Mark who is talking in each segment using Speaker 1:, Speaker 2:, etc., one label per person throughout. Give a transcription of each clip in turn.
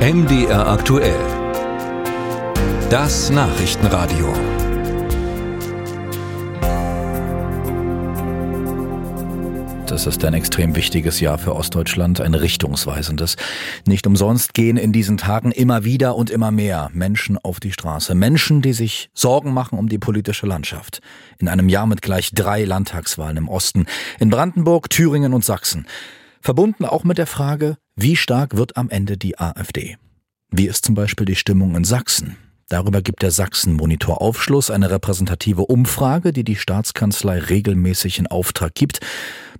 Speaker 1: MDR aktuell. Das Nachrichtenradio.
Speaker 2: Das ist ein extrem wichtiges Jahr für Ostdeutschland, ein richtungsweisendes. Nicht umsonst gehen in diesen Tagen immer wieder und immer mehr Menschen auf die Straße. Menschen, die sich Sorgen machen um die politische Landschaft. In einem Jahr mit gleich drei Landtagswahlen im Osten. In Brandenburg, Thüringen und Sachsen. Verbunden auch mit der Frage, wie stark wird am Ende die AfD? Wie ist zum Beispiel die Stimmung in Sachsen? Darüber gibt der Sachsen-Monitor Aufschluss, eine repräsentative Umfrage, die die Staatskanzlei regelmäßig in Auftrag gibt.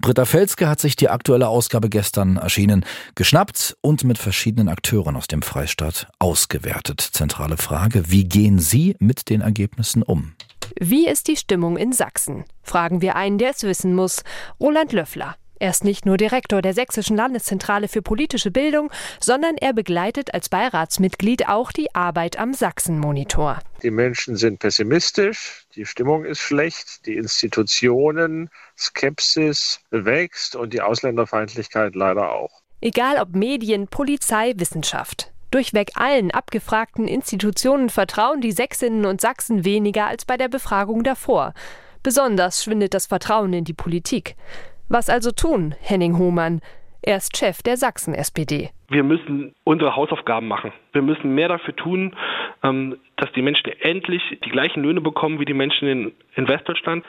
Speaker 2: Britta Felske hat sich die aktuelle Ausgabe gestern erschienen geschnappt und mit verschiedenen Akteuren aus dem Freistaat ausgewertet. Zentrale Frage, wie gehen Sie mit den Ergebnissen um?
Speaker 3: Wie ist die Stimmung in Sachsen? Fragen wir einen, der es wissen muss. Roland Löffler. Er ist nicht nur Direktor der Sächsischen Landeszentrale für politische Bildung, sondern er begleitet als Beiratsmitglied auch die Arbeit am Sachsen-Monitor.
Speaker 4: Die Menschen sind pessimistisch, die Stimmung ist schlecht, die Institutionen, Skepsis wächst und die Ausländerfeindlichkeit leider auch.
Speaker 3: Egal ob Medien, Polizei, Wissenschaft. Durchweg allen abgefragten Institutionen vertrauen die Sächsinnen und Sachsen weniger als bei der Befragung davor. Besonders schwindet das Vertrauen in die Politik. Was also tun, Henning Hohmann? Er ist Chef der Sachsen-SPD.
Speaker 5: Wir müssen unsere Hausaufgaben machen. Wir müssen mehr dafür tun, ähm, dass die Menschen endlich die gleichen Löhne bekommen wie die Menschen in, Westdeutschland.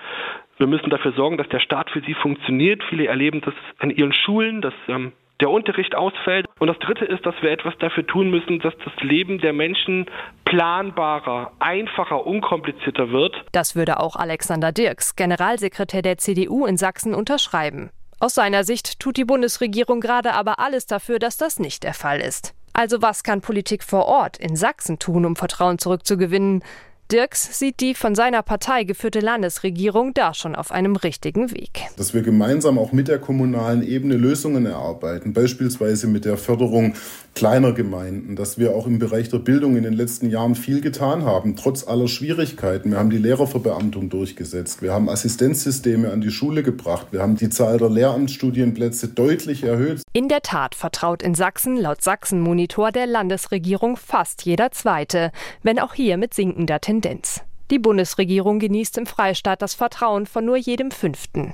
Speaker 5: Wir müssen dafür sorgen, dass der Staat für sie funktioniert. Viele erleben das an ihren Schulen, dass ähm, der Unterricht ausfällt. Und das Dritte ist, dass wir etwas dafür tun müssen, dass das Leben der Menschen planbarer, einfacher, unkomplizierter wird.
Speaker 3: Das würde auch Alexander Dirks, Generalsekretär der CDU in Sachsen, unterschreiben. Aus seiner Sicht tut die Bundesregierung gerade aber alles dafür, dass das nicht der Fall ist. Also was kann Politik vor Ort in Sachsen tun, um Vertrauen zurückzugewinnen? Dirks sieht die von seiner Partei geführte Landesregierung da schon auf einem richtigen Weg.
Speaker 6: Dass wir gemeinsam auch mit der kommunalen Ebene Lösungen erarbeiten, beispielsweise mit der Förderung kleiner Gemeinden, dass wir auch im Bereich der Bildung in den letzten Jahren viel getan haben, trotz aller Schwierigkeiten. Wir haben die Lehrerverbeamtung durchgesetzt, wir haben Assistenzsysteme an die Schule gebracht, wir haben die Zahl der Lehramtsstudienplätze deutlich erhöht.
Speaker 3: In der Tat vertraut in Sachsen laut Sachsen-Monitor der Landesregierung fast jeder Zweite, wenn auch hier mit sinkender Tendenz. Tendenz. Die Bundesregierung genießt im Freistaat das Vertrauen von nur jedem Fünften.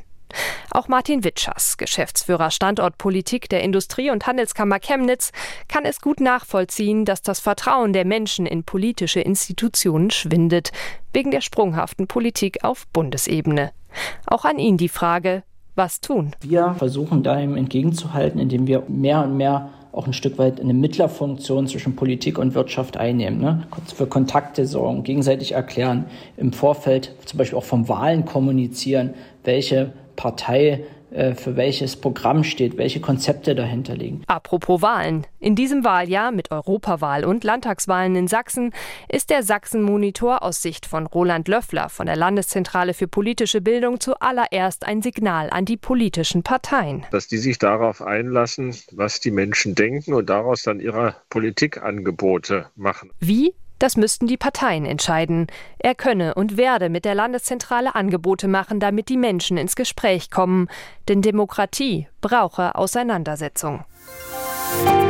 Speaker 3: Auch Martin Witschers, Geschäftsführer Standortpolitik der Industrie- und Handelskammer Chemnitz, kann es gut nachvollziehen, dass das Vertrauen der Menschen in politische Institutionen schwindet, wegen der sprunghaften Politik auf Bundesebene. Auch an ihn die Frage, was tun?
Speaker 7: Wir versuchen da ihm entgegenzuhalten, indem wir mehr und mehr auch ein Stück weit eine Mittlerfunktion zwischen Politik und Wirtschaft einnehmen. Ne? Für Kontakte sorgen, gegenseitig erklären, im Vorfeld zum Beispiel auch vom Wahlen kommunizieren, welche Partei für welches Programm steht, welche Konzepte dahinter liegen.
Speaker 3: Apropos Wahlen. In diesem Wahljahr mit Europawahl und Landtagswahlen in Sachsen ist der Sachsen-Monitor aus Sicht von Roland Löffler von der Landeszentrale für politische Bildung zuallererst ein Signal an die politischen Parteien.
Speaker 4: Dass die sich darauf einlassen, was die Menschen denken und daraus dann ihre Politikangebote machen.
Speaker 3: Wie? Das müssten die Parteien entscheiden. Er könne und werde mit der Landeszentrale Angebote machen, damit die Menschen ins Gespräch kommen. Denn Demokratie brauche Auseinandersetzung. Musik